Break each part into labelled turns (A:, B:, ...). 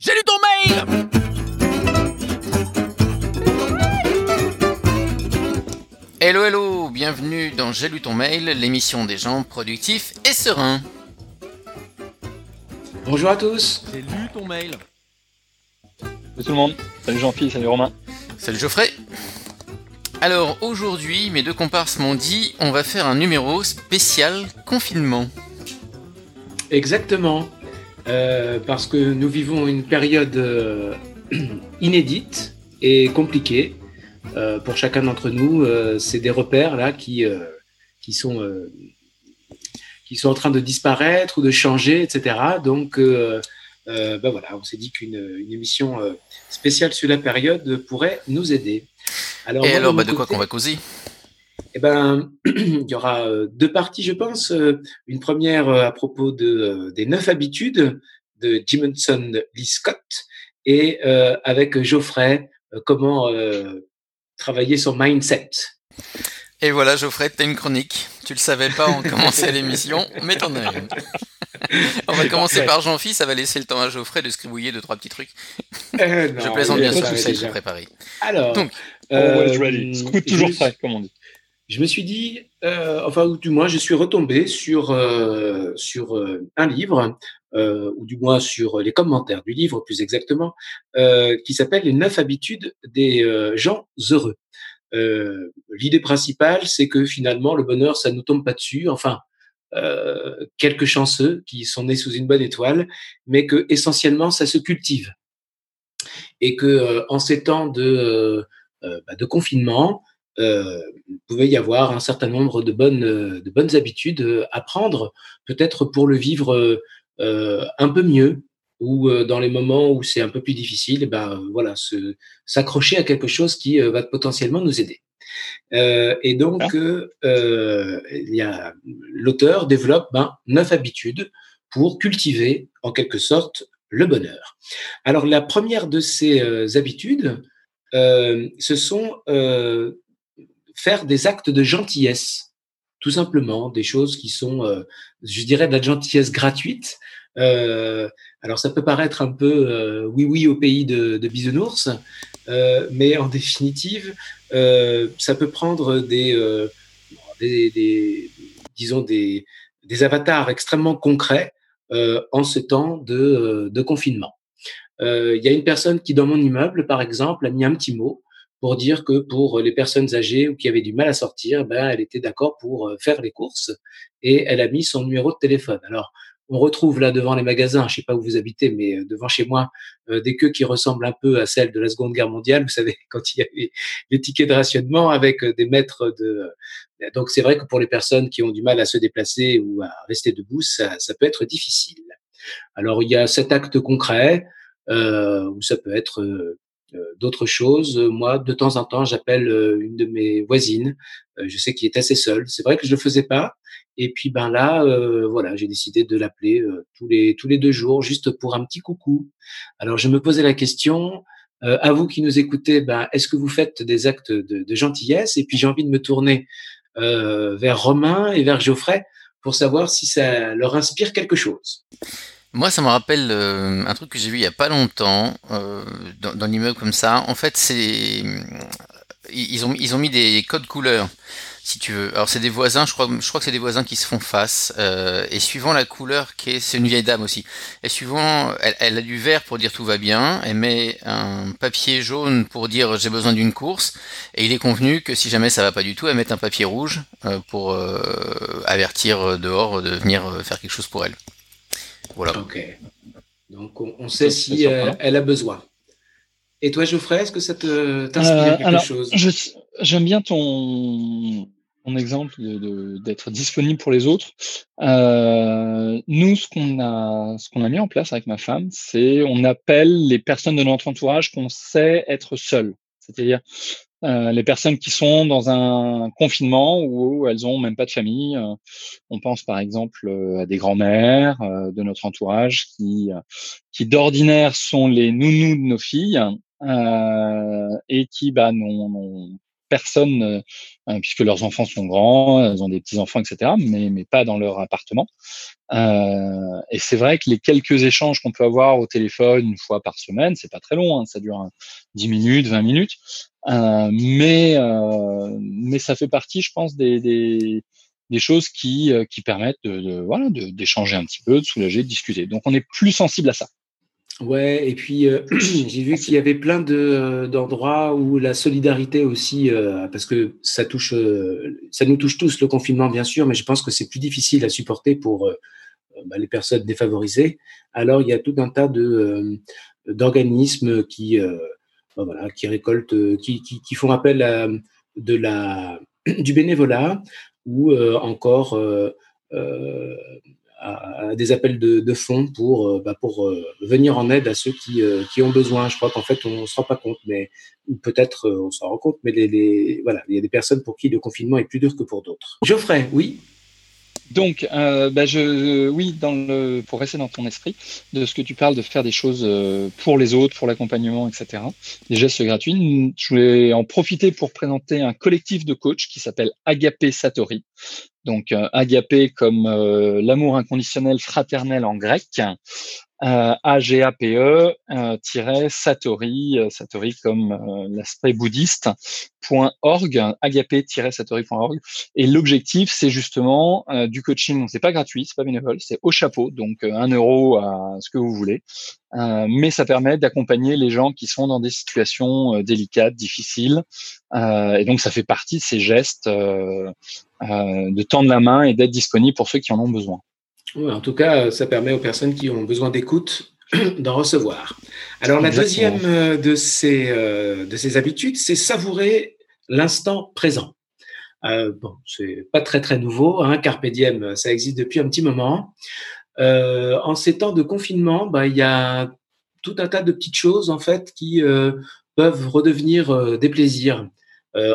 A: J'ai lu ton mail Hello hello, bienvenue dans J'ai lu ton mail, l'émission des gens productifs et sereins.
B: Bonjour à tous.
C: J'ai lu ton mail.
D: Salut tout le monde. Salut Jean-Philippe, salut Romain.
A: Salut Geoffrey. Alors aujourd'hui, mes deux comparses m'ont dit on va faire un numéro spécial confinement.
B: Exactement. Euh, parce que nous vivons une période euh, inédite et compliquée euh, pour chacun d'entre nous. c'est des repères là qui, qui, sont, qui sont en train de disparaître ou de changer, etc. Donc, ben voilà, on s'est dit qu'une une émission spéciale sur la période pourrait nous aider. Alors,
A: et
B: moi,
A: alors,
B: de
A: bah,
B: mon
A: de quoi qu'on va causer?
B: Eh ben, il y aura euh, deux parties, je pense. Euh, Une première euh, à propos de, des neuf habitudes de Jimonson Lee Scott et euh, avec Geoffrey, comment euh, travailler son mindset.
A: Et voilà Geoffrey, t'as une chronique. Tu le savais pas en commençant l'émission, mais t'en as une. On va commencer par Jean-Philippe, ça va laisser le temps à Geoffrey de scribouiller deux, trois petits trucs.
B: Euh,
A: Je plaisante bien
B: est
A: sûr,
B: pas
A: tu sais que
B: déjà.
A: j'ai préparé.
B: Alors,
A: Donc,
B: euh,
D: Always ready. Scoot
B: je
D: toujours prêt, comme on dit.
B: Je me suis dit, euh, enfin, ou du moins, je suis retombé sur, euh, sur euh, un livre, euh, ou du moins sur les commentaires du livre, plus exactement, euh, qui s'appelle Les neuf habitudes des euh, gens heureux. L'idée principale, c'est que finalement, le bonheur, ça nous tombe pas dessus. Enfin, quelques chanceux qui sont nés sous une bonne étoile, mais que essentiellement, ça se cultive. Et que en ces temps de, bah, de confinement, euh, il pouvait y avoir un certain nombre de bonnes, euh, de bonnes habitudes euh, à prendre, peut-être pour le vivre euh, euh, un peu mieux, ou euh, dans les moments où c'est un peu plus difficile, eh ben voilà, se- s'accrocher à quelque chose qui va potentiellement nous aider. Euh, et donc, il y a l'auteur développe ben, neuf habitudes pour cultiver en quelque sorte le bonheur. Alors la première de ces habitudes, euh, ce sont euh, faire des actes de gentillesse, tout simplement, des choses qui sont, euh, je dirais, de la gentillesse gratuite. Euh, alors ça peut paraître un peu euh, oui oui au pays de, de bisounours, euh, mais en définitive, euh, ça peut prendre des, euh, des, des- disons des, des avatars extrêmement concrets en ce temps de, de confinement. Il y a une personne qui, dans mon immeuble, par exemple, a mis un petit mot pour dire que pour les personnes âgées ou qui avaient du mal à sortir, ben, elle était d'accord pour euh, faire les courses et elle a mis son numéro de téléphone. Alors, on retrouve là devant les magasins, je sais pas où vous habitez, mais euh, devant chez moi, euh, des queues qui ressemblent un peu à celles de la Seconde Guerre mondiale. Vous savez, quand il y avait les tickets de rationnement avec des mètres de. Donc, c'est vrai que pour les personnes qui ont du mal à se déplacer ou à rester debout, ça, peut être difficile. Alors, il y a cet acte concret, ou ça peut être d'autres choses. Moi, de temps en temps, j'appelle euh, une de mes voisines. Euh, je sais qu'il est assez seul. C'est vrai que je le faisais pas. Et puis, ben là, euh, voilà, j'ai décidé de l'appeler euh, tous les tous les deux jours, juste pour un petit coucou. Alors, je me posais la question. Euh, à vous qui nous écoutez, ben, est-ce que vous faites des actes de, de gentillesse? Et puis, j'ai envie de me tourner euh, vers Romain et vers Geoffrey pour savoir si ça leur inspire quelque chose.
A: Moi, ça me rappelle euh, un truc que j'ai vu il y a pas longtemps euh, dans, dans l'immeuble comme ça. En fait, c'est ils ont ils ont mis des codes couleurs, si tu veux. Alors c'est des voisins, je crois je crois que c'est des voisins qui se font face euh, et suivant la couleur qui est c'est une vieille dame aussi. Et suivant elle, elle a du vert pour dire tout va bien, elle met un papier jaune pour dire j'ai besoin d'une course et il est convenu que si jamais ça va pas du tout, elle met un papier rouge euh, pour euh, avertir dehors de venir euh, faire quelque chose pour elle. Voilà.
B: Ok. Donc, on, on sait si euh,
D: surprenant.
B: elle a besoin. Et toi, Geoffrey, est-ce que ça t'inspire
D: Euh,
B: quelque
D: alors,
B: chose?
D: J'aime bien ton, ton exemple de- de- d'être disponible pour les autres. Euh, nous, ce qu'on a, ce qu'on a mis en place avec ma femme, c'est on appelle les personnes de notre entourage qu'on sait être seules. C'est-à-dire euh, les personnes qui sont dans un confinement où elles ont même pas de famille. Euh, on pense par exemple euh, à des grands-mères euh, de notre entourage qui, euh, qui d'ordinaire sont les nounous de nos filles et qui bah, n'ont personne, puisque leurs enfants sont grands, elles ont des petits enfants, etc., mais, mais pas dans leur appartement. et c'est vrai que les quelques échanges qu'on peut avoir au téléphone une fois par semaine, c'est pas très long, hein, ça dure 10 minutes, 20 minutes, mais mais ça fait partie, je pense, des, des choses qui, qui permettent de, de voilà d'échanger un petit peu, de soulager, de discuter. Donc on est plus sensible à ça.
B: Ouais, et puis euh, j'ai vu qu'il y avait plein de, d'endroits où la solidarité aussi, euh, parce que ça touche, euh, ça nous touche tous le confinement bien sûr, mais je pense que c'est plus difficile à supporter pour bah, les personnes défavorisées. Alors il y a tout un tas de d'organismes qui, bah, voilà, qui récoltent, qui, qui, qui, font appel à de la du bénévolat ou encore à, des appels de, de fonds pour, euh, bah, euh, venir en aide à ceux qui, euh, qui ont besoin. Je crois qu'en fait, on ne se rend pas compte, mais peut-être on s'en rend compte, mais il y a des personnes pour qui le confinement est plus dur que pour d'autres. Geoffrey, oui?
D: Donc, bah oui, pour rester dans ton esprit, de ce que tu parles de faire des choses pour les autres, pour l'accompagnement, etc. Des gestes gratuits. Je voulais en profiter pour présenter un collectif de coachs qui s'appelle Agapé Satori. Donc, euh, Agapé comme euh, l'amour inconditionnel fraternel en grec euh, AGAPE euh, Satori, Satori comme l'aspect bouddhiste, .org, agape-satori.org. Et l'objectif, c'est justement du coaching. C'est pas gratuit, c'est pas bénévole, c'est au chapeau, donc un euro à ce que vous voulez. mais ça permet d'accompagner les gens qui sont dans des situations délicates, difficiles. et donc, ça fait partie de ces gestes de tendre la main et d'être disponible pour ceux qui en ont besoin
B: en tout cas, ça permet aux personnes qui ont besoin d'écoute d'en recevoir. Alors, la deuxième euh, de ces, euh, de ces habitudes, c'est savourer l'instant présent. Euh, bon, c'est pas très très nouveau, hein, Carpe diem, ça existe depuis un petit moment. Euh, en ces temps de confinement, bah, il y a tout un tas de petites choses en fait qui peuvent redevenir des plaisirs.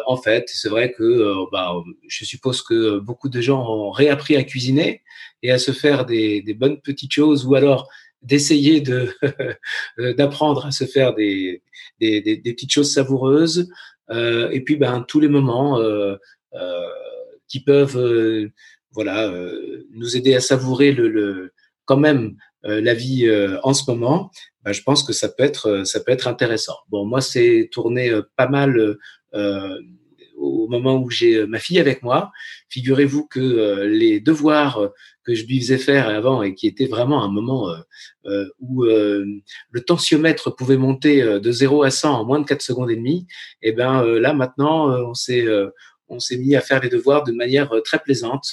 B: En fait, c'est vrai que bah, je suppose que beaucoup de gens ont réappris à cuisiner et à se faire des, bonnes petites choses ou alors d'essayer de d'apprendre à se faire des, des, petites choses savoureuses. Euh, et puis ben tous les moments euh, euh, qui peuvent euh, voilà euh, nous aider à savourer le, quand même euh, la vie en ce moment ben, je pense que ça peut être ça peut être intéressant. Bon moi c'est tourné pas mal au moment où j'ai ma fille avec moi figurez-vous que les devoirs que je lui faisais faire avant et qui était vraiment un moment euh, euh où euh, le tensiomètre pouvait monter euh, de 0 à 100 en moins de 4 secondes et demie, et eh ben là maintenant on s'est on s'est mis à faire les devoirs de manière très plaisante.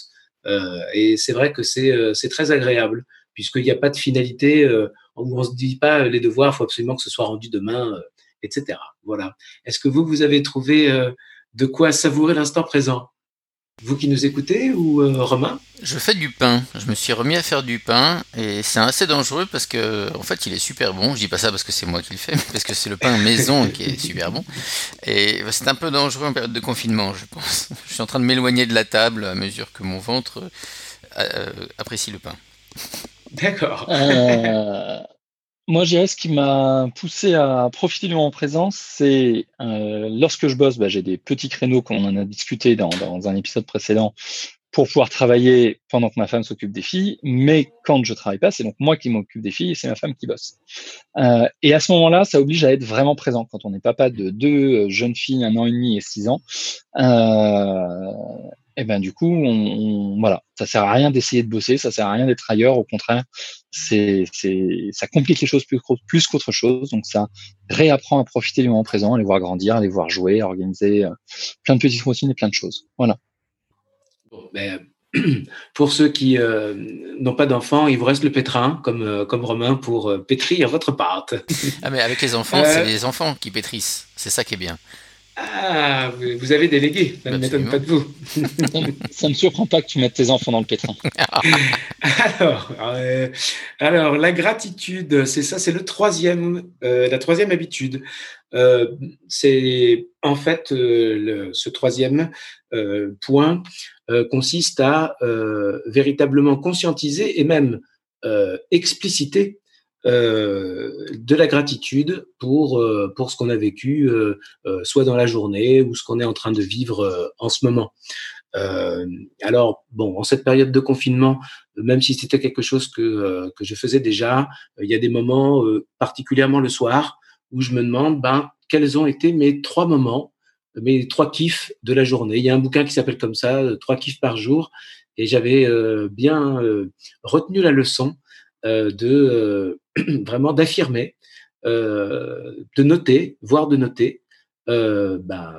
B: Et c'est vrai que c'est c'est très agréable puisqu'il n'y a pas de finalité où on se dit pas les devoirs faut absolument que ce soit rendu demain etc. Voilà. Est-ce que vous vous avez trouvé de quoi savourer l'instant présent? Vous qui nous écoutez ou euh, Romain?
A: Je fais du pain. Je me suis remis à faire du pain et c'est assez dangereux parce que en fait il est super bon. Je dis pas ça parce que c'est moi qui le fais, mais parce que c'est le pain maison qui est super bon. Et c'est un peu dangereux en période de confinement, je pense. Je suis en train de m'éloigner de la table à mesure que mon ventre euh, apprécie le pain.
B: D'accord.
D: Euh, moi, je dirais ce qui m'a poussé à profiter du moment présent, c'est euh, lorsque je bosse, bah, j'ai des petits créneaux, comme on en a discuté dans, dans un épisode précédent, pour pouvoir travailler pendant que ma femme s'occupe des filles. Mais quand je travaille pas, c'est donc moi qui m'occupe des filles et c'est ma femme qui bosse. Euh, et à ce moment-là, ça oblige à être vraiment présent. Quand on est papa de deux jeunes filles, un an et demi et six ans, euh, et ben du coup, on, voilà, ça sert à rien d'essayer de bosser, ça sert à rien d'être ailleurs. Au contraire, c'est, c'est, ça complique les choses plus, plus qu'autre chose. Donc ça réapprend à profiter du moment présent, à les voir grandir, à les voir jouer, à organiser euh, plein de petites routines et plein de choses. Voilà.
B: Bon, ben, pour ceux qui euh, n'ont pas d'enfants, il vous reste le pétrin, comme, euh, comme Romain, pour euh, pétrir votre pâte.
A: ah, mais avec les enfants, c'est les enfants qui pétrissent. C'est ça qui est bien.
B: Ah, vous avez délégué, ça ne m'étonne pas de vous.
D: ça ne me surprend pas que tu mettes tes enfants dans le pétrin.
B: alors, euh, alors, la gratitude, c'est ça, c'est le troisième, euh, la troisième habitude. Euh, c'est en fait le, ce troisième point consiste à véritablement conscientiser et même expliciter de la gratitude pour, pour ce qu'on a vécu, soit dans la journée ou ce qu'on est en train de vivre en ce moment. alors, bon, en cette période de confinement, même si c'était quelque chose que, que je faisais déjà, il y a des moments, particulièrement le soir, où je me demande ben, quels ont été mes trois moments, mes trois kiffs de la journée. Il y a un bouquin qui s'appelle comme ça, Trois kiffs par jour, et j'avais bien retenu la leçon de vraiment d'affirmer, euh, de noter, voire de noter euh, ben,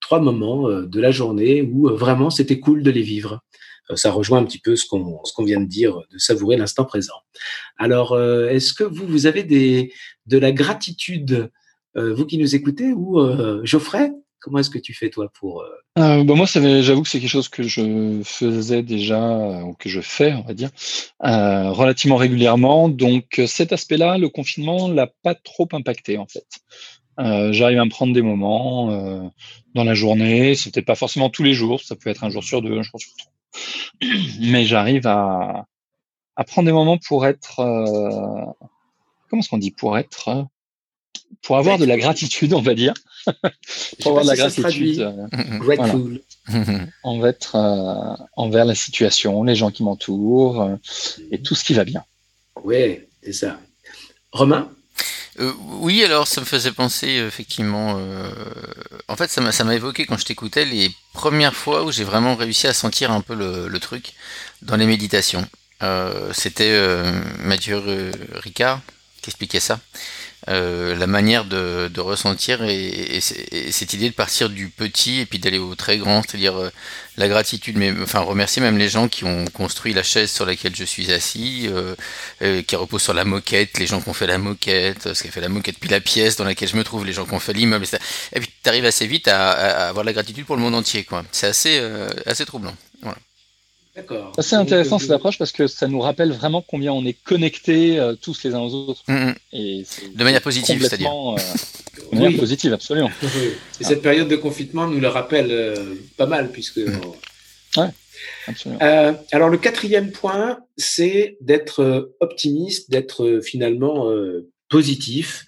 B: trois moments euh, de la journée où vraiment c'était cool de les vivre. Ça rejoint un petit peu ce qu'on qu'on vient de dire, de savourer l'instant présent. Alors, est-ce que vous vous avez des de la gratitude, vous qui nous écoutez, ou Geoffrey? Comment est-ce que tu fais toi pour euh...
D: euh bah, moi, j'avoue que c'est quelque chose que je faisais déjà ou que je fais, on va dire, euh, relativement régulièrement. Donc cet aspect-là, le confinement l'a pas trop impacté en fait. Euh, J'arrive à me prendre des moments euh, dans la journée. C'était pas forcément tous les jours. Ça peut être un jour sur deux, un jour sur trois. Mais j'arrive à, à prendre des moments pour être euh, comment est-ce qu'on dit? Pour être pour avoir de la gratitude, on va dire.
B: pour avoir de la gratitude. Euh,
D: Grateful. Euh, envers la situation, les gens qui m'entourent euh, et tout ce qui va bien.
B: Oui, c'est ça. Romain?
A: Oui, alors ça me faisait penser effectivement. en fait, ça m'a, ça m'a évoqué quand je t'écoutais les premières fois où j'ai vraiment réussi à sentir un peu le, truc dans les méditations. c'était Mathieu Ricard qui expliquait ça. Euh, la manière de, ressentir et, cette idée de partir du petit et puis d'aller au très grand, c'est-à-dire euh, la gratitude, mais enfin remercier même les gens qui ont construit la chaise sur laquelle je suis assis, euh, qui repose sur la moquette, les gens qui ont fait la moquette, ce qui a fait la moquette, puis la pièce dans laquelle je me trouve, les gens qui ont fait l'immeuble, etc. Et puis tu arrives assez vite à, avoir la gratitude pour le monde entier, quoi. C'est assez, assez troublant. Voilà.
D: C'est intéressant cette approche parce que ça nous rappelle vraiment combien on est connectés euh, tous les uns aux autres. Mm,
A: mm. Et de manière positive, c'est-à-dire.
D: Euh, de manière positive, absolument.
B: Et cette période de confinement nous le rappelle euh, pas mal puisque. Mm.
D: Ouais, absolument.
B: alors le quatrième point, c'est d'être optimiste, d'être finalement positif.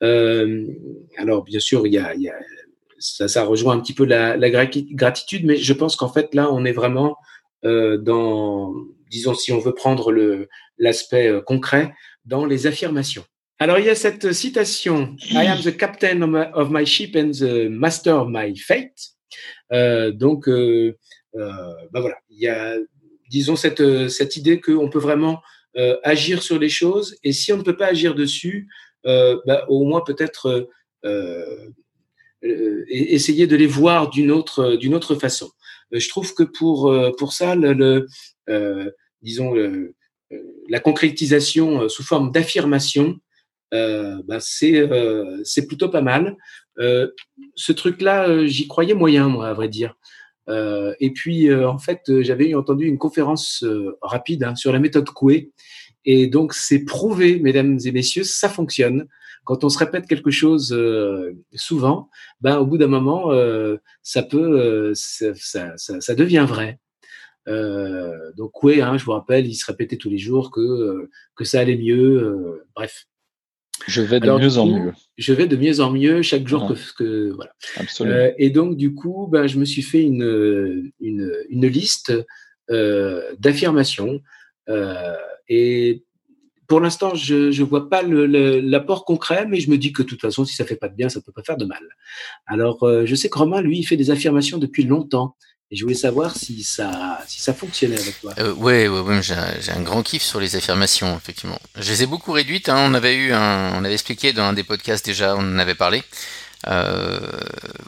B: alors bien sûr, il y a, y a ça, ça, rejoint un petit peu la, la gratitude, mais je pense qu'en fait là, on est vraiment euh, dans, disons, si on veut prendre l'aspect euh, concret, dans les affirmations. Alors, il y a cette citation I am the captain of my, ship and the master of my fate. Euh, donc, euh, euh, ben voilà, il y a, disons, cette, idée qu'on peut vraiment euh, agir sur les choses et si on ne peut pas agir dessus, ben, au moins peut-être essayer de les voir d'une autre façon. Euh, je trouve que pour, euh, pour ça, le, euh, disons, la concrétisation sous forme d'affirmation, bah, c'est c'est plutôt pas mal. ce truc-là, j'y croyais moyen, moi, à vrai dire. et puis, en fait, j'avais entendu une conférence rapide hein, sur la méthode Coué. Et donc, c'est prouvé, mesdames et messieurs, ça fonctionne quand on se répète quelque chose euh, souvent, ben, au bout d'un moment, euh, ça peut, euh, ça, ça, ça, devient vrai. donc oui, hein, je vous rappelle, il se répétait tous les jours que, que ça allait mieux. bref.
D: Je vais de mieux en mieux.
B: Je vais de mieux en mieux chaque jour que, que, voilà.
D: Absolument.
B: et donc du coup, ben, je me suis fait une, une, une liste d'affirmations. et pour l'instant, je ne vois pas l'apport concret, mais je me dis que de toute façon, si ça fait pas de bien, ça peut pas faire de mal. Alors, euh, je sais que Romain, lui, il fait des affirmations depuis longtemps. Et je voulais savoir si ça, si ça fonctionnait avec toi.
A: Euh, ouais, ouais, ouais j'ai un, grand kiff sur les affirmations, effectivement. Je les ai beaucoup réduites. Hein. On avait eu un, on avait expliqué dans un des podcasts déjà, on en avait parlé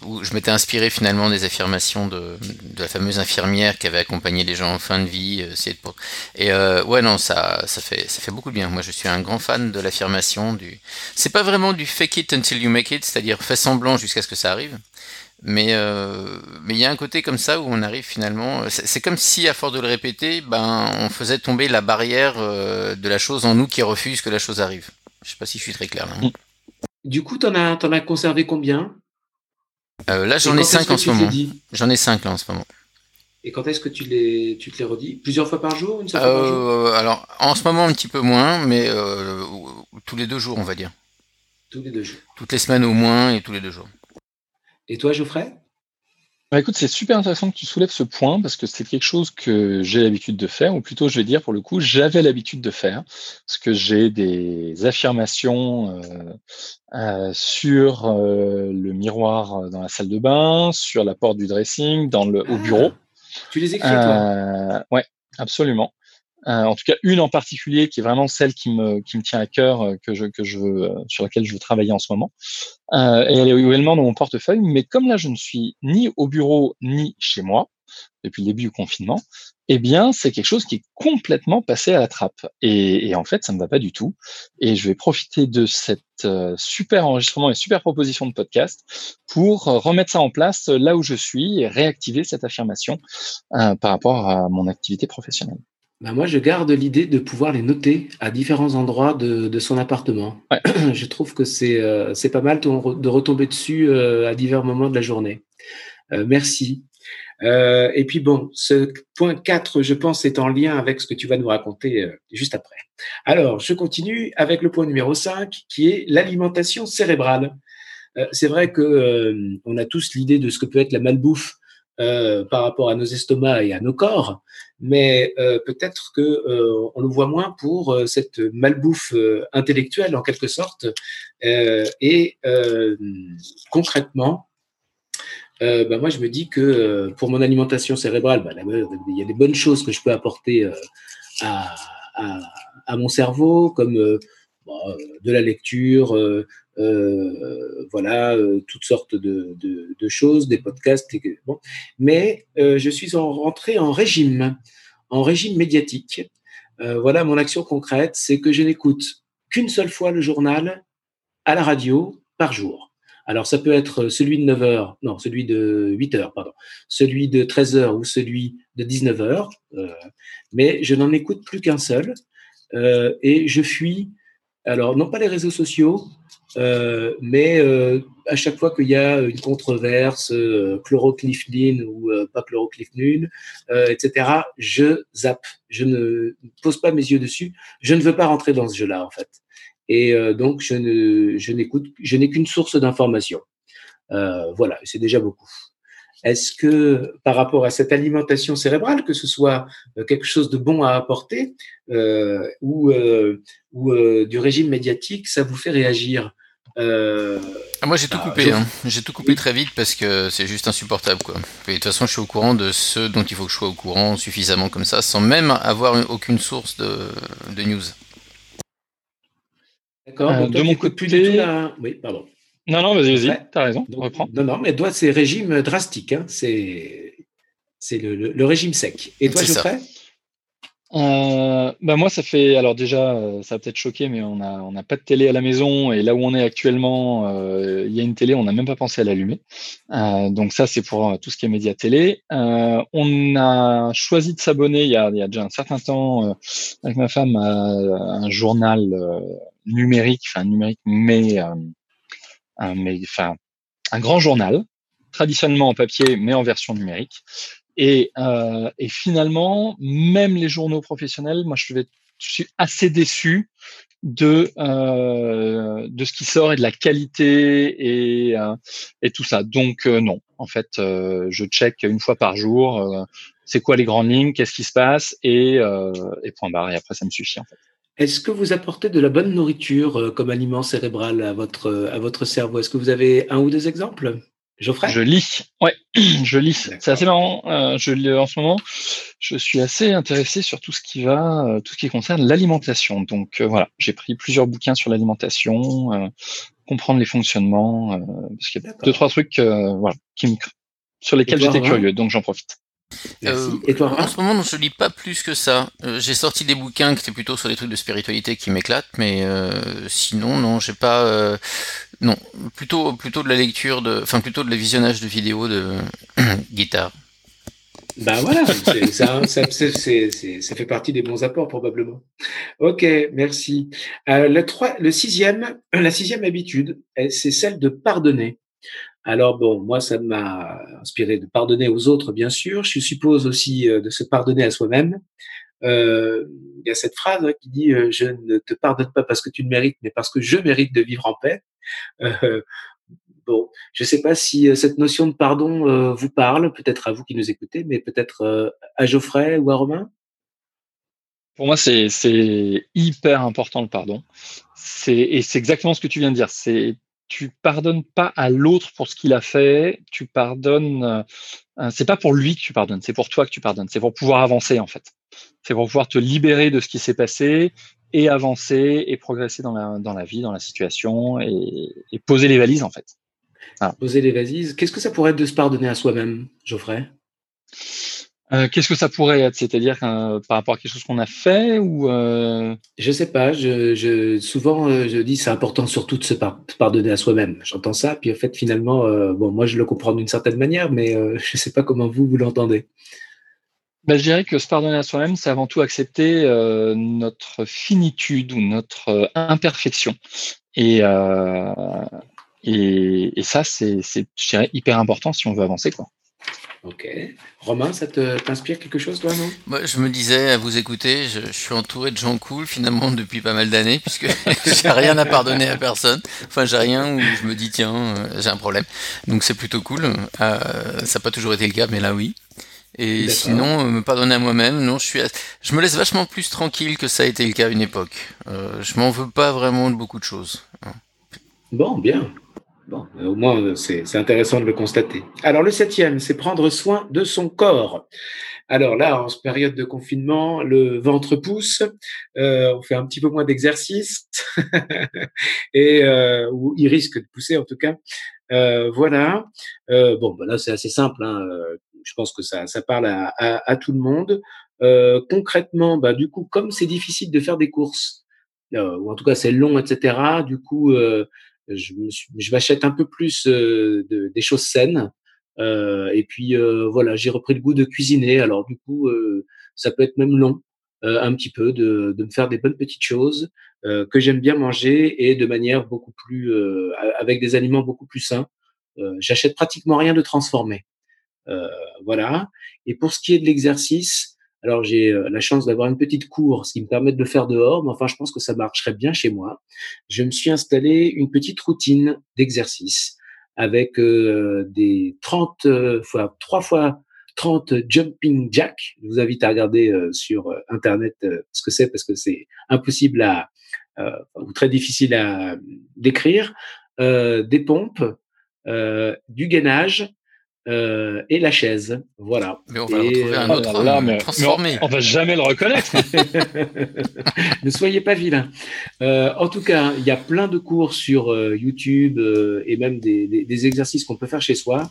A: où je m'étais inspiré finalement des affirmations de, de, la fameuse infirmière qui avait accompagné les gens en fin de vie. Euh, et euh, ouais, non, ça, ça, fait, ça fait beaucoup de bien. Moi, je suis un grand fan de l'affirmation. Du... C'est pas vraiment du fake it until you make it, c'est-à-dire fais semblant jusqu'à ce que ça arrive. Mais euh, mais il y a un côté comme ça où on arrive finalement. C'est comme si à force de le répéter, ben on faisait tomber la barrière euh, de la chose en nous qui refuse que la chose arrive. Je sais pas si je suis très clair là. Hein.
B: Du coup, t'en as, en as conservé combien?
A: Euh, Là, j'en ai cinq en ce moment. J'en ai cinq là en ce moment.
B: Et quand est-ce que tu, les, tu te les redis? Plusieurs fois par jour, une seule fois par jour?
A: Euh, Alors, en ce moment, un petit peu moins, mais euh, tous les deux jours, on va dire.
B: Tous les deux jours.
A: Toutes les semaines au moins et tous les deux jours.
B: Et toi, Geoffrey?
D: Bah, écoute, c'est super intéressant que tu soulèves ce point parce que c'est quelque chose que j'ai l'habitude de faire, ou plutôt je vais dire pour le coup, j'avais l'habitude de faire, parce que j'ai des affirmations euh, euh, sur euh, le miroir dans la salle de bain, sur la porte du dressing, dans le, au ah, bureau.
B: Tu les écris toi?
D: Ouais, absolument. Euh, en tout cas une en particulier qui est vraiment celle qui me, qui me tient à cœur, euh, que je, que je veux, euh, sur laquelle je veux travailler en ce moment. Euh, et elle est également dans mon portefeuille, mais comme là je ne suis ni au bureau ni chez moi depuis le début du confinement, eh bien c'est quelque chose qui est complètement passé à la trappe. Et, et en fait ça ne va pas du tout. Et je vais profiter de cette super enregistrement et super proposition de podcast pour remettre ça en place là où je suis et réactiver cette affirmation par rapport à mon activité professionnelle.
B: Bah, moi, je garde l'idée de pouvoir les noter à différents endroits de, de son appartement. je trouve que c'est euh, c'est pas mal de, retomber dessus euh, à divers moments de la journée. Euh, merci. Euh, et puis bon, ce point 4, je pense, est en lien avec ce que tu vas nous raconter euh, juste après. Alors, je continue avec le point numéro 5, qui est l'alimentation cérébrale. c'est vrai que on a tous l'idée de ce que peut être la malbouffe euh, par rapport à nos estomacs et à nos corps, mais euh, peut-être que euh, on le voit moins pour cette malbouffe intellectuelle en quelque sorte. et concrètement, bah, moi je me dis que pour mon alimentation cérébrale, bah, il y a des bonnes choses que je peux apporter à, mon cerveau, comme bah, de la lecture, voilà, euh, toutes sortes de, choses, des podcasts. Mais euh, je suis en, rentré en régime, en régime médiatique. voilà, mon action concrète, c'est que je n'écoute qu'une seule fois le journal à la radio par jour. Alors, ça peut être celui de 9 heures, non, celui de 8 heures, pardon, celui de 13 heures ou celui de 19 heures, euh, mais je n'en écoute plus qu'un seul. Euh, et je fuis, alors, non pas les réseaux sociaux, euh, mais euh, à chaque fois qu'il y a une controverse, euh, ou euh, pas chloroclifnine, etc., je zappe. Je ne pose pas mes yeux dessus. Je ne veux pas rentrer dans ce jeu-là, en fait. Et donc, je n'écoute, je n'ai qu'une source d'information. voilà, c'est déjà beaucoup. Est-ce que par rapport à cette alimentation cérébrale, que ce soit quelque chose de bon à apporter euh, ou, euh, ou euh, du régime médiatique, ça vous fait réagir
A: euh, ah, moi j'ai tout coupé, hein. j'ai tout coupé très vite parce que c'est juste insupportable quoi. Et de toute façon je suis au courant de ce dont il faut que je sois au courant suffisamment comme ça, sans même avoir aucune source de, de news.
B: D'accord. Euh, de mon côté, oui, pardon.
D: Non non, vas-y, vas-y, t'as raison. reprends.
B: Non non, mais toi c'est régime drastique, hein. c'est c'est le, le, régime sec. Et toi Geoffrey?
D: Euh, bah moi, ça fait alors déjà, euh, ça va peut-être choquer, mais on a on n'a pas de télé à la maison et là où on est actuellement, euh, il y a une télé, on n'a même pas pensé à l'allumer. Euh, donc ça, c'est pour tout ce qui est média télé. Euh, on a choisi de s'abonner il y a il y a déjà un certain temps avec ma femme à, un journal numérique, enfin numérique, mais mais enfin un grand journal traditionnellement en papier, mais en version numérique. Et, euh, et, finalement, même les journaux professionnels, moi, je, suis assez déçu de euh, de ce qui sort et de la qualité et euh, et tout ça. Donc euh, non, en fait, euh, je check une fois par jour. Euh, c'est quoi les grandes lignes, qu'est-ce qui se passe et, et point barre. Et après, ça me suffit en fait.
B: Est-ce que vous apportez de la bonne nourriture comme aliment cérébral à votre à votre cerveau? Est-ce que vous avez un ou deux exemples? Geoffrey?
D: Je lis. Ouais, je lis. C'est assez marrant. Euh, je en ce moment, je suis assez intéressé sur tout ce qui va, euh, tout ce qui concerne l'alimentation. Donc euh, voilà, j'ai pris plusieurs bouquins sur l'alimentation, euh, comprendre les fonctionnements, euh, parce qu'il y a deux trois trucs, voilà, qui me, sur lesquels j'étais curieux. Donc j'en profite.
A: Euh, Et toi, en ce moment, je lis pas plus que ça. Euh, j'ai sorti des bouquins qui étaient plutôt sur des trucs de spiritualité qui m'éclatent, mais euh, sinon, non, j'ai pas. Non, plutôt, plutôt de la lecture, de, enfin plutôt de la visionnage de vidéos de guitare.
B: Ben voilà, ça, ça, ça, fait partie des bons apports probablement. Ok, merci. Le, 3, le sixième, la sixième habitude, c'est celle de pardonner. Alors bon, moi, ça m'a inspiré de pardonner aux autres, bien sûr. Je suppose aussi euh, de se pardonner à soi-même. il y a cette phrase hein, qui dit Je ne te pardonne pas parce que tu le mérites, mais parce que je mérite de vivre en paix. bon, je ne sais pas si cette notion de pardon vous parle, peut-être à vous qui nous écoutez, mais peut-être à Geoffrey ou à Romain?
D: Pour moi, c'est hyper important le pardon. Et c'est exactement ce que tu viens de dire. C'est tu pardonnes pas à l'autre pour ce qu'il a fait. Tu pardonnes. Euh, c'est pas pour lui que tu pardonnes. C'est pour toi que tu pardonnes. C'est pour pouvoir avancer en fait. C'est pour pouvoir te libérer de ce qui s'est passé et avancer et progresser dans la, vie, dans la situation et poser les valises en fait.
B: Poser les valises. Qu'est-ce que ça pourrait être de se pardonner à soi-même, Geoffrey?
D: Euh, qu'est-ce que ça pourrait être? C'est-à-dire euh, par rapport à quelque chose qu'on a fait ou euh...
B: Je sais pas. Je, je souvent euh, je dis c'est important surtout de se pardonner à soi-même. J'entends ça, puis en fait finalement bon moi je le comprends d'une certaine manière, mais je sais pas comment vous vous l'entendez.
D: Ben, je dirais que se pardonner à soi-même, c'est avant tout accepter notre finitude ou notre imperfection. Et, et, et ça, c'est, hyper important si on veut avancer. Quoi.
B: Ok. Romain, ça t'inspire quelque chose, toi, non?
A: Moi, Je me disais, à vous écouter, je, suis entouré de gens cool, finalement, depuis pas mal d'années, puisque j'ai rien à pardonner à personne. Enfin, j'ai rien où je me dis, tiens, euh, j'ai un problème. Donc, c'est plutôt cool. Euh, ça n'a pas toujours été le cas, mais là, oui. Et sinon, euh, me pardonner à moi-même, non, je suis, je me laisse vachement plus tranquille que ça a été le cas à une époque. je m'en veux pas vraiment de beaucoup de choses.
B: Bon, bien. Bon, au moins, c'est intéressant de le constater. Alors, le septième, c'est prendre soin de son corps. Alors là, en période de confinement, le ventre pousse, euh, on fait un petit peu moins d'exercice, et euh, ou il risque de pousser en tout cas. Euh, voilà. Euh, bon, bah là, c'est assez simple. Hein. Je pense que ça, ça parle à, à, à tout le monde. Euh, concrètement, bah, du coup, comme c'est difficile de faire des courses, ou en tout cas c'est long, etc. Du coup, je, m'achète un peu plus euh, de, des choses saines. Euh, et puis euh, voilà, j'ai repris le goût de cuisiner. Alors du coup, ça peut être même long, un petit peu, de, de me faire des bonnes petites choses que j'aime bien manger et de manière beaucoup plus, avec des aliments beaucoup plus sains. J'achète pratiquement rien de transformé. voilà. Et pour ce qui est de l'exercice, alors j'ai euh, la chance d'avoir une petite cour, ce qui me permet de le faire dehors, mais enfin je pense que ça marcherait bien chez moi. Je me suis installé une petite routine d'exercice avec euh, des 30 euh, fois, 3 fois 30 jumping jack. Je vous invite à regarder sur internet ce que c'est parce que c'est impossible à ou très difficile à décrire. des pompes, du gainage, euh, et la chaise. Voilà.
A: Mais on va retrouver un euh, autre oh là, mais, transformé.
D: on, va jamais le reconnaître.
B: ne soyez pas vilain. Euh, en tout cas, il y a plein de cours sur YouTube et même des, des, exercices qu'on peut faire chez soi.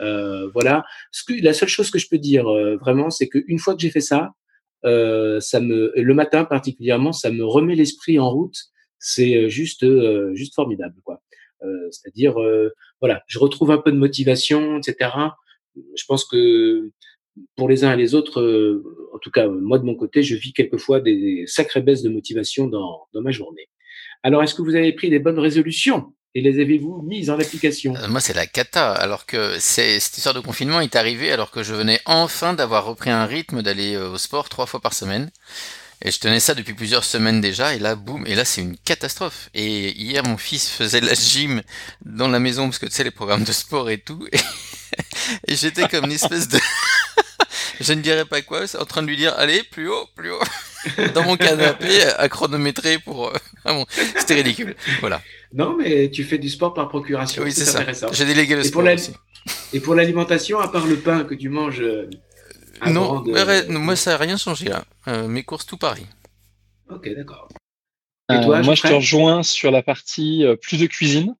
B: voilà. Ce que, la seule chose que je peux dire vraiment, c'est qu'une fois que j'ai fait ça, ça me, le matin particulièrement, ça me remet l'esprit en route. C'est juste, juste formidable, quoi. Euh, c'est-à-dire, euh, voilà, je retrouve un peu de motivation, etc. Je pense que pour les uns et les autres, euh, en tout cas, moi de mon côté, je vis quelquefois des sacrées baisses de motivation dans, dans ma journée. Alors, est-ce que vous avez pris des bonnes résolutions et les avez-vous mises en application?
A: Moi, c'est la cata. Alors que cette histoire de confinement est arrivée alors que je venais enfin d'avoir repris un rythme d'aller au sport trois fois par semaine. Et je tenais ça depuis plusieurs semaines déjà, et là, boum, et là, c'est une catastrophe. Et hier, mon fils faisait la gym dans la maison, parce que tu sais, les programmes de sport et tout, et, j'étais comme une espèce de... je ne dirais pas quoi, en train de lui dire, allez, plus haut, plus haut, dans mon canapé, à chronométrer pour... Euh, ah bon, c'était ridicule, voilà.
B: Non, mais tu fais du sport par procuration.
A: Oui, c'est ça. J'ai délégué le sport aussi.
B: Et pour l'alimentation, à part le pain que tu manges euh,
A: non, moi ça n'a rien changé là. Euh, mes courses tout pareil.
B: Ok, d'accord.
D: Euh, moi je te rejoins sur la partie euh, plus de cuisine.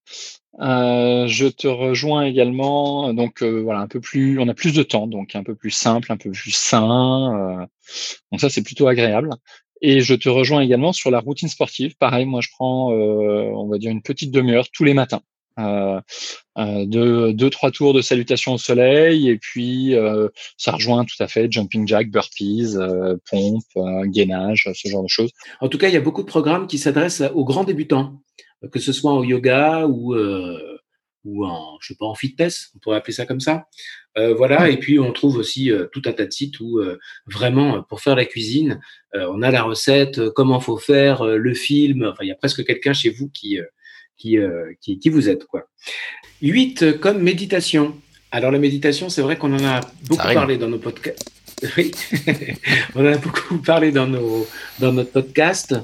D: je te rejoins également, donc voilà, un peu plus, on a plus de temps, donc un peu plus simple, un peu plus sain. donc ça c'est plutôt agréable. Et je te rejoins également sur la routine sportive. Pareil, moi je prends, on va dire une petite demi-heure tous les matins euh, euh, deux, deux, trois tours de salutation au soleil, et puis euh, ça rejoint tout à fait jumping jack, burpees, euh, pompe, euh, gainage, ce genre de choses.
B: En tout cas, il y a beaucoup de programmes qui s'adressent aux grands débutants, que ce soit en yoga ou ou en, je sais pas, en fitness, on pourrait appeler ça comme ça. Voilà, et puis on trouve aussi tout un tas de sites où vraiment pour faire la cuisine, on a la recette, comment faut faire, le film. Enfin, il y a presque quelqu'un chez vous qui qui, qui, qui vous aide quoi. 8 comme méditation. Alors la méditation, c'est vrai qu'on en a beaucoup parlé dans nos podcasts. Oui, on en a beaucoup parlé dans nos dans notre podcast.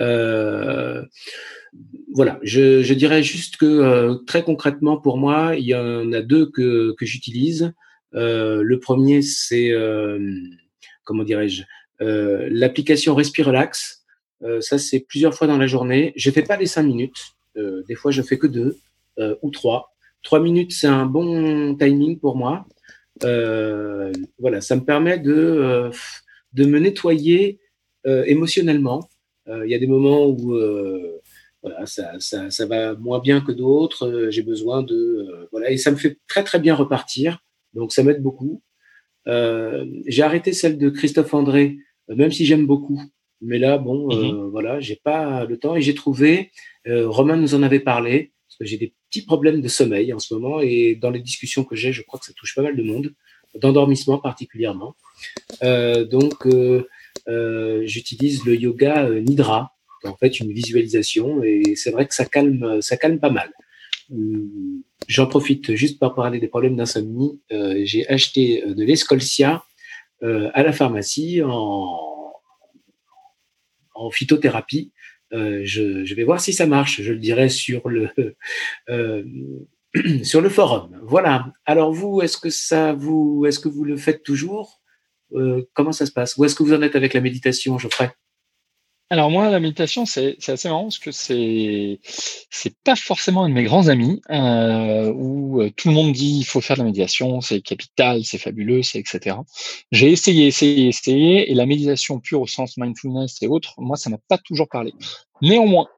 B: Euh, voilà, je, je, dirais juste que euh, très concrètement pour moi, il y en a deux que, que j'utilise. Euh, le premier, c'est euh, comment dirais-je, euh, l'application Respire Relax. ça, c'est plusieurs fois dans la journée. Je fais pas les cinq minutes. Des fois, je fais que deux ou trois. Trois minutes, c'est un bon timing pour moi. voilà, ça me permet de de me nettoyer émotionnellement. Il y a des moments où voilà, ça, ça, ça, va moins bien que d'autres. Euh, j'ai besoin de euh, voilà et ça me fait très très bien repartir. Donc ça m'aide beaucoup. Euh, j'ai arrêté celle de Christophe André, même si j'aime beaucoup. Mais là, bon, euh, mhm. voilà, j'ai pas le temps et j'ai trouvé. Romain nous en avait parlé parce que j'ai des petits problèmes de sommeil en ce moment et dans les discussions que j'ai, je crois que ça touche pas mal de monde, d'endormissement particulièrement. donc j'utilise le yoga nidra en fait une visualisation et c'est vrai que ça calme, ça calme pas mal. Hum, j'en profite juste pour parler des problèmes d'insomnie. Euh, j'ai acheté euh, de l'escolcia euh, à la pharmacie en, en phytothérapie. Je, je, vais voir si ça marche. Je le dirai sur le sur le forum. Voilà. Alors vous, est-ce que ça vous, est-ce que vous le faites toujours? Comment ça se passe? Ou est-ce que vous en êtes avec la méditation, Geoffrey?
D: Alors moi, la méditation, c'est assez marrant parce que c'est c'est pas forcément un de mes grands amis euh, où euh, tout le monde dit il faut faire de la méditation, c'est capital, c'est fabuleux, c'est etc. J'ai essayé, essayé, essayé et la méditation pure au sens mindfulness et autres, moi ça m'a pas toujours parlé. Néanmoins,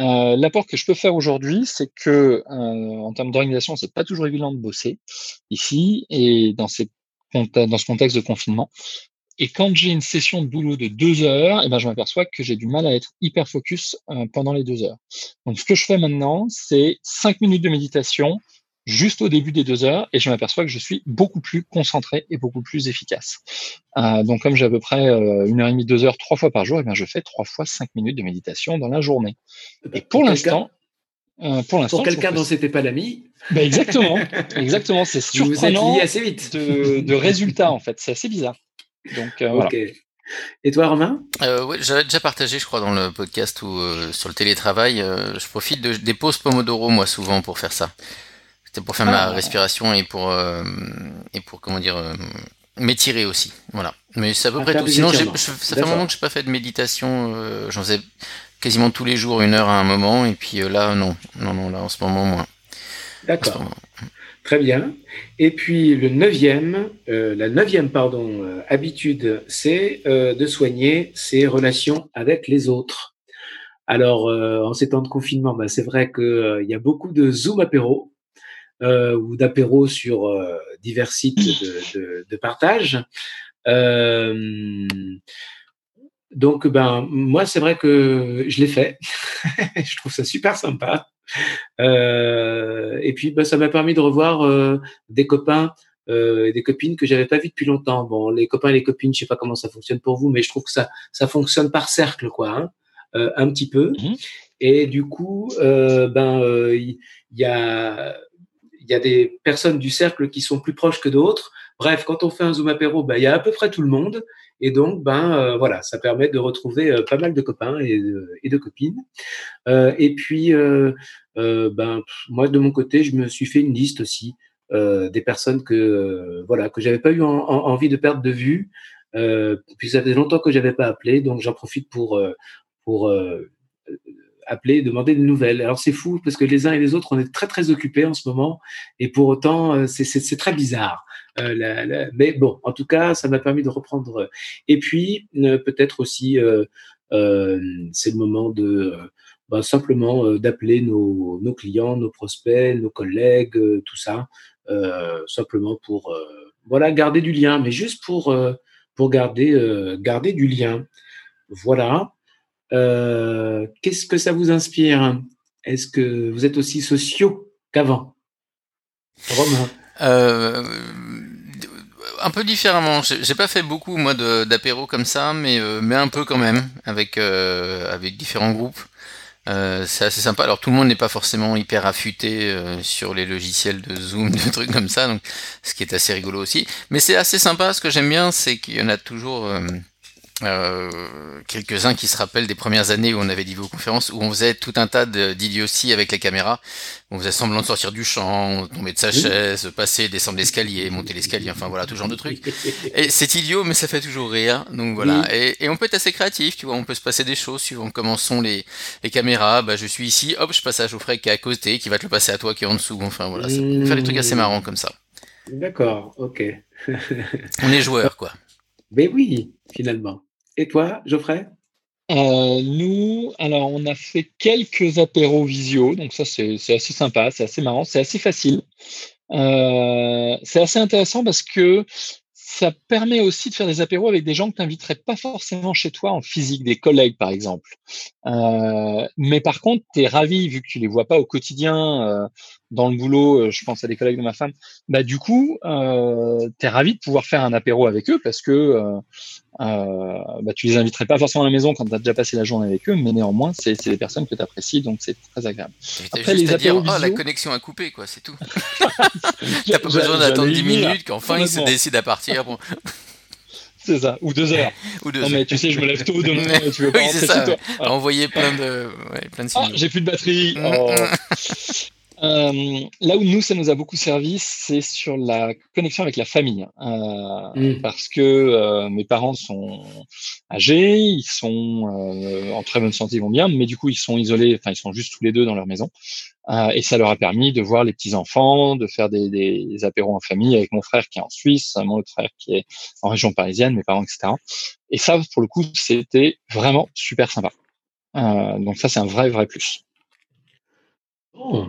D: euh, l'apport que je peux faire aujourd'hui, c'est que euh, en termes d'organisation, c'est pas toujours évident de bosser ici et dans ces dans ce contexte de confinement. Et quand j'ai une session de boulot de deux heures, eh ben, je m'aperçois que j'ai du mal à être hyper focus euh, pendant les deux heures. Donc, ce que je fais maintenant, c'est cinq minutes de méditation juste au début des deux heures et je m'aperçois que je suis beaucoup plus concentré et beaucoup plus efficace. Euh, donc, comme j'ai à peu près euh, une heure et demie, deux heures, trois fois par jour, eh ben, je fais trois fois cinq minutes de méditation dans la journée. Et pour l'instant,
B: euh, pour l'instant, pour quelqu'un dont c'était pas l'ami.
D: Ben exactement, exactement. C'est surprenant assez vite. de, de résultats en fait. C'est assez bizarre. Donc, euh, voilà.
B: Et toi, Romain?
A: Euh, ouais, J'avais déjà partagé, je crois, dans le podcast ou euh, sur le télétravail. Euh, je profite de, des pauses Pomodoro, moi, souvent, pour faire ça. C'était pour faire ma ah. respiration et pour, euh, et pour comment dire, m'étirer aussi. Voilà. Mais c'est à peu près tout. Sinon, ça fait un moment que je n'ai pas fait de méditation. J'en faisais quasiment tous les jours, une heure à un moment. Et puis là, non. Non, non, là, en ce moment, moins.
B: D'accord. Très bien. Et puis le neuvième, euh, la neuvième pardon euh, habitude, c'est euh, de soigner ses relations avec les autres. Alors en ces temps de confinement, ben, c'est vrai qu'il y a beaucoup de Zoom apéro ou d'apéro sur divers sites de, de, de partage. donc ben moi c'est vrai que je l'ai fait. je trouve ça super sympa. Euh, et puis, bah, ça m'a permis de revoir euh, des copains euh, et des copines que j'avais pas vues depuis longtemps. Bon, les copains et les copines, je sais pas comment ça fonctionne pour vous, mais je trouve que ça, ça fonctionne par cercle, quoi, hein, un petit peu. Mmh et du coup, ben, il y, a, il y a des personnes du cercle qui sont plus proches que d'autres. Bref, quand on fait un Zoom apéro, ben, il y a à peu près tout le monde. Et donc, ben euh, voilà, ça permet de retrouver euh, pas mal de copains et de, copines. Euh, et puis, ben moi de mon côté, je me suis fait une liste aussi des personnes que voilà que j'avais pas eu envie de perdre de vue. puis ça faisait longtemps que j'avais pas appelé, donc j'en profite pour pour appeler, demander des nouvelles. Alors c'est fou parce que les uns et les autres, on est très très occupés en ce moment, et pour autant, c'est très bizarre. Euh, mais bon, en tout cas, ça m'a permis de reprendre. Et puis, euh, peut-être aussi, euh, c'est le moment de bah, simplement d'appeler nos, nos, clients, nos prospects, nos collègues, tout ça, simplement pour voilà garder du lien, mais juste pour pour garder garder du lien. Voilà. Qu'est-ce que ça vous inspire? Est-ce que vous êtes aussi sociaux qu'avant? Romain.
A: Euh, un peu différemment. J'ai pas fait beaucoup moi d'apéro comme ça, mais euh, mais un peu quand même avec euh, avec différents groupes. Euh, c'est assez sympa. Alors tout le monde n'est pas forcément hyper affûté sur les logiciels de Zoom, de trucs comme ça, donc ce qui est assez rigolo aussi. Mais c'est assez sympa. Ce que j'aime bien, c'est qu'il y en a toujours euh, quelques-uns qui se rappellent des premières années où on avait des conférences où on faisait tout un tas d'idioties avec les caméras. On faisait semblant de sortir du champ, tomber de sa chaise, passer, descendre l'escalier, monter l'escalier, enfin voilà, tout genre de trucs. Et c'est idiot, mais ça fait toujours rire. Donc voilà. Et, on peut être assez créatif, tu vois, on peut se passer des choses suivant comment sont les, les caméras. Bah, je suis ici, hop, je passe à Geoffrey qui est à côté, qui va te le passer à toi qui est en dessous. Enfin voilà, ça peut faire des trucs assez marrants comme ça.
B: D'accord, ok.
A: on est joueur, quoi.
B: Mais oui, finalement. Et toi, Geoffrey?
D: Euh, nous, alors on a fait quelques apéros visio, donc ça c'est assez sympa, c'est assez marrant, c'est assez facile. Euh, c'est assez intéressant parce que ça permet aussi de faire des apéros avec des gens que tu n'inviterais pas forcément chez toi en physique, des collègues par exemple. Euh, mais par contre, tu es ravi, vu que tu les vois pas au quotidien, dans le boulot, je pense à des collègues de ma femme, bah du coup, euh, tu es ravi de pouvoir faire un apéro avec eux parce que euh, bah, tu les inviterais pas forcément à la maison quand tu as déjà passé la journée avec eux, mais néanmoins, c'est des personnes que tu apprécies, donc c'est très agréable.
A: Après, les dire, oh, la connexion a coupé, quoi, c'est tout. T'as pas besoin d'attendre 10 minutes qu'enfin ils se décident à partir. Bon.
D: C'est ça, ou deux heures. ou deux non, mais tu sais, je me lève tôt demain, tu veux pas oui, rentrer ça, toi.
A: Envoyer plein de, ouais, plein de
D: ah, J'ai plus de batterie. Mm, oh. Euh, là où nous, ça nous a beaucoup servi, c'est sur la connexion avec la famille. Euh, mm. Parce que euh, mes parents sont âgés, ils sont euh, en très bonne santé, ils vont bien, mais du coup, ils sont isolés, enfin, ils sont juste tous les deux dans leur maison. Euh, et ça leur a permis de voir les petits-enfants, de faire des, des, apéros en famille avec mon frère qui est en Suisse, mon autre frère qui est en région parisienne, mes parents, etc. Et ça, pour le coup, c'était vraiment super sympa. donc ça, c'est un vrai, vrai plus.
B: Oh.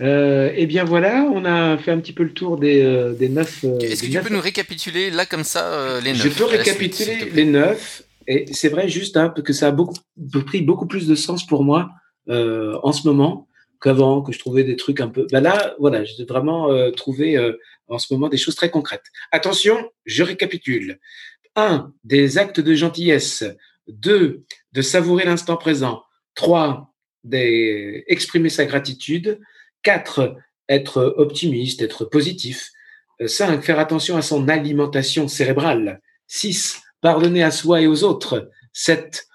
B: Euh, eh bien voilà, on a fait un petit peu le tour des, euh, des neuf.
A: Euh, Est-ce que tu peux nous récapituler là comme ça les neuf?
B: Je peux récapituler les neuf. Et c'est vrai juste hein, que ça a beaucoup, pris beaucoup plus de sens pour moi en ce moment qu'avant, que je trouvais des trucs un peu. Ben là, voilà, j'ai vraiment trouvé en ce moment des choses très concrètes. Attention, je récapitule. Un, Des actes de gentillesse. Deux, De savourer l'instant présent. Trois, D'exprimer sa gratitude. 4. Être optimiste, être positif. 5. Euh, faire attention à son alimentation cérébrale. 6. Pardonner à soi et aux autres. 7.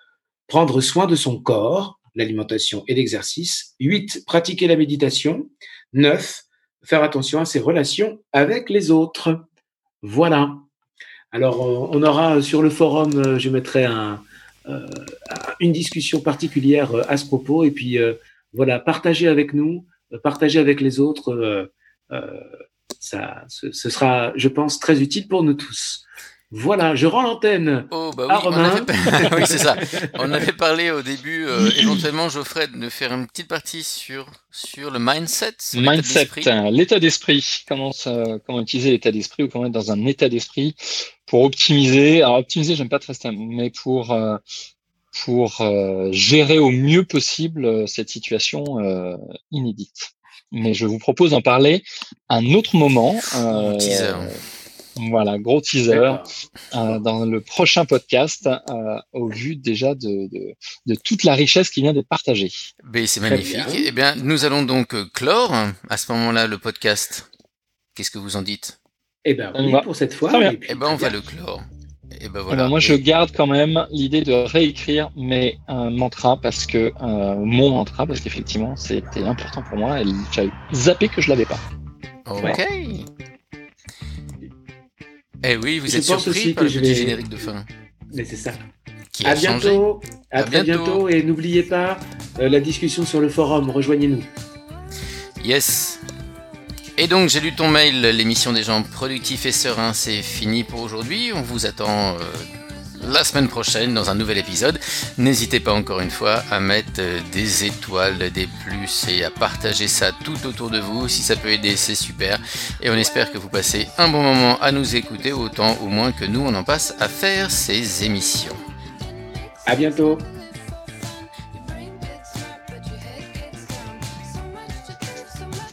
B: Prendre soin de son corps, l'alimentation et l'exercice. 8. Pratiquer la méditation. 9. Faire attention à ses relations avec les autres. Voilà. Alors, euh, on aura sur le forum, euh, je mettrai un, une discussion particulière à ce propos. Et puis, voilà, partagez avec nous partager avec les autres, euh, euh, ça, ce, sera, je pense, très utile pour nous tous. Voilà, je rends l'antenne oh, bah à Romain.
A: oui, c'est ça. On avait parlé au début, euh, éventuellement, Geoffrey, de faire une petite partie sur, sur le mindset.
D: mindset, l'état d'esprit. Comment, comment utiliser l'état d'esprit ou comment être dans un état d'esprit pour optimiser. Alors, optimiser, j'aime pas très ça, mais pour, pour euh, gérer au mieux possible euh, cette situation euh, inédite. Mais je vous propose d'en parler un autre moment.
A: teaser.
D: Voilà, gros teaser dans le prochain podcast au vu déjà de, de, toute la richesse qui vient d'être partagée.
A: Ben, c'est magnifique. Eh bien, nous allons donc clore à ce moment-là le podcast. Qu'est-ce que vous en dites?
B: Eh bien, oui, pour cette fois.
A: Eh bien, on va le clore. Et ben
D: voilà. moi, je garde quand même l'idée de réécrire mes euh, mantras parce que euh, mon mantra, parce qu'effectivement, c'était important pour moi. Et j'avais zappé que je l'avais pas.
A: Ok. Eh oui, vous êtes surpris par le petit générique de fin.
B: Mais c'est ça. Qui à bientôt. À, très bientôt. Et n'oubliez pas euh, la discussion sur le forum. Rejoignez-nous.
A: Yes. Et donc j'ai lu ton mail, l'émission des gens productifs et sereins, c'est fini pour aujourd'hui. On vous attend euh, la semaine prochaine dans un nouvel épisode. N'hésitez pas encore une fois à mettre euh, des étoiles, des plus et à partager ça tout autour de vous. Si ça peut aider, c'est super. Et on espère que vous passez un bon moment à nous écouter, autant au moins que nous on en passe à faire ces émissions.
B: À bientôt.